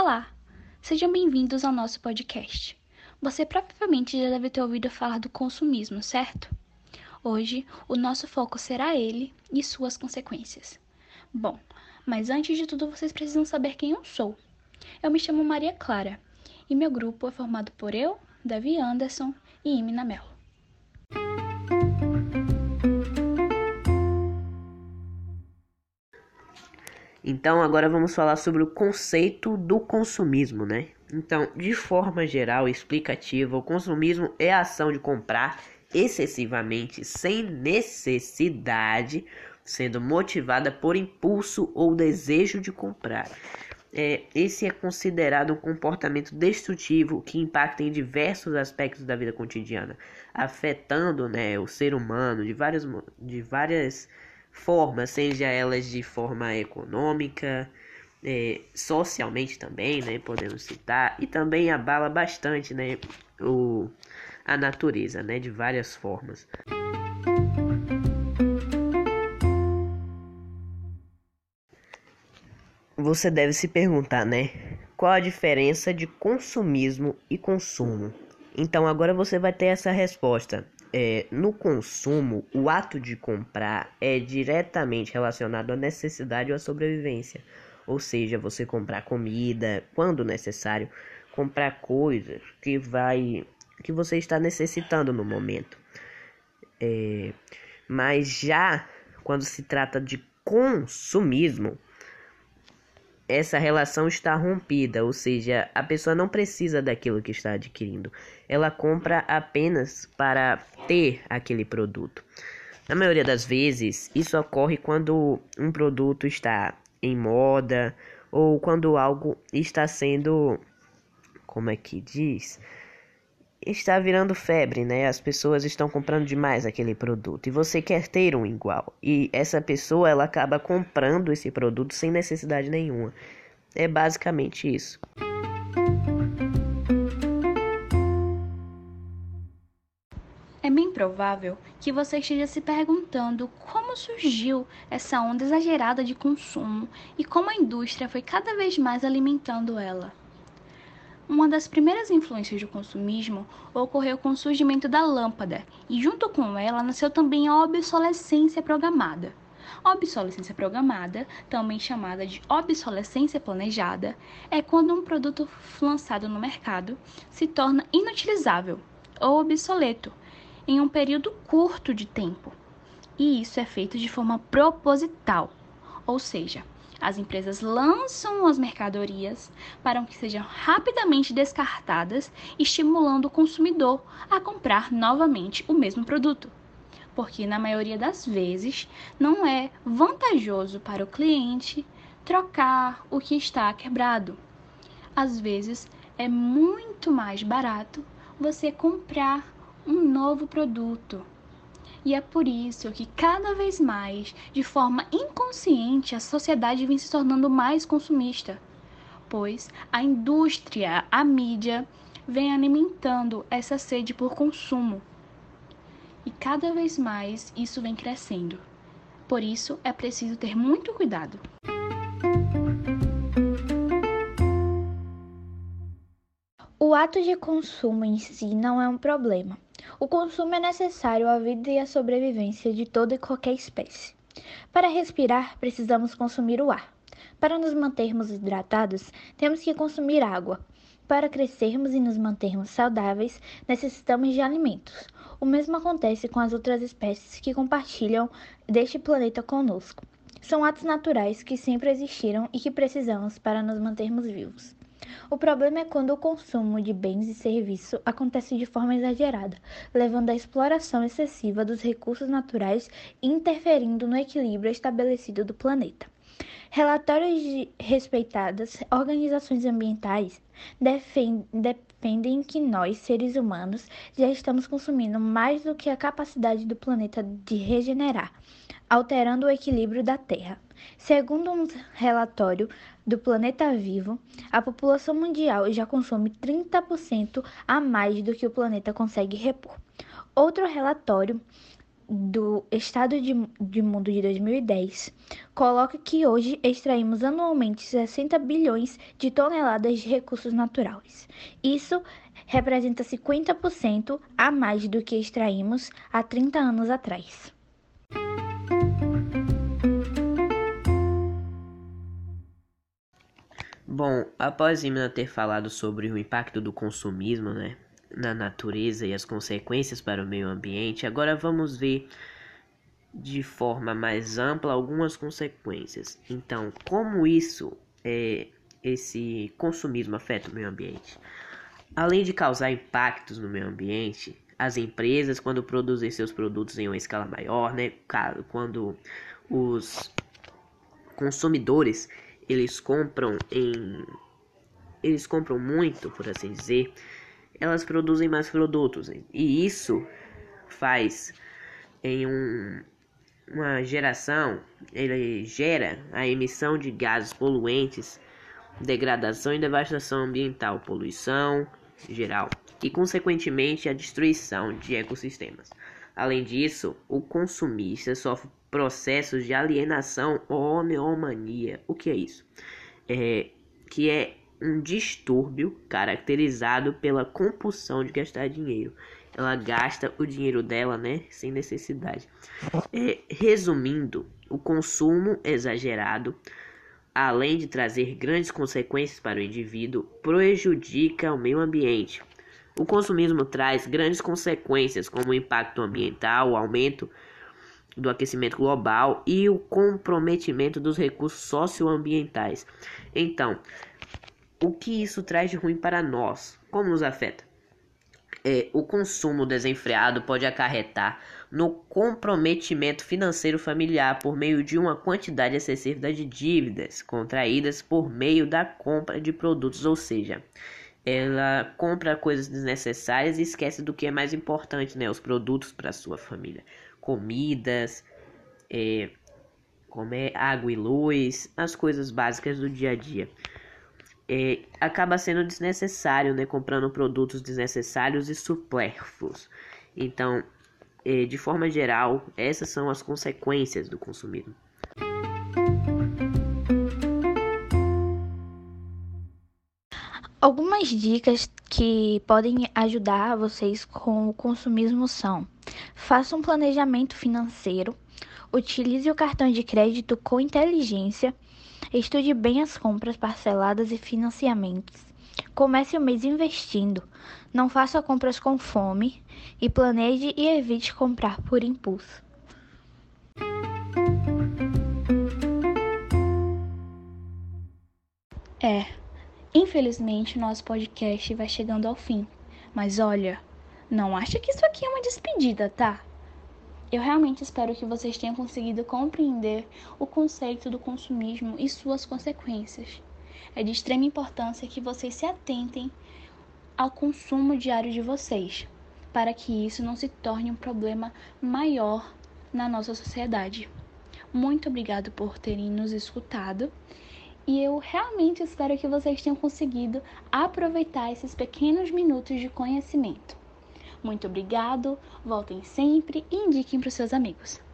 Olá! Sejam bem-vindos ao nosso podcast. Você provavelmente já deve ter ouvido falar do consumismo, certo? Hoje, o nosso foco será ele e suas consequências. Bom, mas antes de tudo, vocês precisam saber quem eu sou. Eu me chamo Maria Clara e meu grupo é formado por eu, Davi Anderson e Imina Melo. Então, agora vamos falar sobre o conceito do consumismo, né? Então, de forma geral e explicativa, o consumismo é a ação de comprar excessivamente sem necessidade, sendo motivada por impulso ou desejo de comprar. É, esse é considerado um comportamento destrutivo que impacta em diversos aspectos da vida cotidiana, afetando né, o ser humano de várias, de várias formas, seja elas de forma econômica, é, socialmente também, né, podemos citar, e também abala bastante, né, o, a natureza, né, de várias formas. Você deve se perguntar, né, qual a diferença de consumismo e consumo? Então agora você vai ter essa resposta. É, no consumo, o ato de comprar é diretamente relacionado à necessidade ou à sobrevivência. Ou seja, você comprar comida quando necessário, comprar coisas que vai que você está necessitando no momento. É, mas já quando se trata de consumismo, essa relação está rompida, ou seja, a pessoa não precisa daquilo que está adquirindo. Ela compra apenas para ter aquele produto. Na maioria das vezes, isso ocorre quando um produto está em moda ou quando algo está sendo como é que diz? Está virando febre, né? As pessoas estão comprando demais aquele produto e você quer ter um igual. E essa pessoa ela acaba comprando esse produto sem necessidade nenhuma. É basicamente isso. É bem provável que você esteja se perguntando como surgiu essa onda exagerada de consumo e como a indústria foi cada vez mais alimentando ela. Uma das primeiras influências do consumismo ocorreu com o surgimento da lâmpada, e junto com ela nasceu também a obsolescência programada. A obsolescência programada, também chamada de obsolescência planejada, é quando um produto lançado no mercado se torna inutilizável ou obsoleto em um período curto de tempo. E isso é feito de forma proposital, ou seja, as empresas lançam as mercadorias para que sejam rapidamente descartadas, estimulando o consumidor a comprar novamente o mesmo produto. Porque na maioria das vezes não é vantajoso para o cliente trocar o que está quebrado. Às vezes é muito mais barato você comprar um novo produto e é por isso que cada vez mais, de forma inconsciente, a sociedade vem se tornando mais consumista, pois a indústria, a mídia, vem alimentando essa sede por consumo. E cada vez mais isso vem crescendo. Por isso é preciso ter muito cuidado. O ato de consumo em si não é um problema o consumo é necessário à vida e à sobrevivência de toda e qualquer espécie. Para respirar, precisamos consumir o ar. Para nos mantermos hidratados, temos que consumir água. Para crescermos e nos mantermos saudáveis, necessitamos de alimentos. O mesmo acontece com as outras espécies que compartilham deste planeta conosco. São atos naturais que sempre existiram e que precisamos para nos mantermos vivos. O problema é quando o consumo de bens e serviços acontece de forma exagerada, levando à exploração excessiva dos recursos naturais e interferindo no equilíbrio estabelecido do planeta. Relatórios de respeitadas organizações ambientais defendem que nós, seres humanos, já estamos consumindo mais do que a capacidade do planeta de regenerar, alterando o equilíbrio da Terra. Segundo um relatório do Planeta Vivo, a população mundial já consome 30% a mais do que o planeta consegue repor. Outro relatório do Estado de, de Mundo de 2010 coloca que hoje extraímos anualmente 60 bilhões de toneladas de recursos naturais. Isso representa 50% a mais do que extraímos há 30 anos atrás. Bom, após Imna ter falado sobre o impacto do consumismo, né, na natureza e as consequências para o meio ambiente, agora vamos ver de forma mais ampla algumas consequências. Então, como isso é esse consumismo afeta o meio ambiente? Além de causar impactos no meio ambiente, as empresas quando produzem seus produtos em uma escala maior, né, quando os consumidores eles compram em eles compram muito, por assim dizer, elas produzem mais produtos. E isso faz em um, uma geração, ele gera a emissão de gases poluentes, degradação e devastação ambiental, poluição geral e, consequentemente, a destruição de ecossistemas. Além disso, o consumista sofre processos de alienação ou homeomania. O que é isso? É, que é um distúrbio caracterizado pela compulsão de gastar dinheiro. Ela gasta o dinheiro dela, né, sem necessidade. É, resumindo, o consumo exagerado, além de trazer grandes consequências para o indivíduo, prejudica o meio ambiente. O consumismo traz grandes consequências, como impacto ambiental, o aumento do aquecimento global e o comprometimento dos recursos socioambientais. Então, o que isso traz de ruim para nós? Como nos afeta? É, o consumo desenfreado pode acarretar no comprometimento financeiro familiar por meio de uma quantidade excessiva de dívidas contraídas por meio da compra de produtos, ou seja, ela compra coisas desnecessárias e esquece do que é mais importante, né? Os produtos para sua família, comidas, é, comer água e luz, as coisas básicas do dia a dia é, acaba sendo desnecessário, né? Comprando produtos desnecessários e supérfluos. Então, é, de forma geral, essas são as consequências do consumismo. Algumas dicas que podem ajudar vocês com o consumismo são: faça um planejamento financeiro, utilize o cartão de crédito com inteligência Estude bem as compras parceladas e financiamentos. Comece o mês investindo. Não faça compras com fome e planeje e evite comprar por impulso. É, infelizmente nosso podcast vai chegando ao fim. Mas olha, não acha que isso aqui é uma despedida, tá? Eu realmente espero que vocês tenham conseguido compreender o conceito do consumismo e suas consequências. É de extrema importância que vocês se atentem ao consumo diário de vocês, para que isso não se torne um problema maior na nossa sociedade. Muito obrigado por terem nos escutado e eu realmente espero que vocês tenham conseguido aproveitar esses pequenos minutos de conhecimento. Muito obrigado, voltem sempre e indiquem para os seus amigos.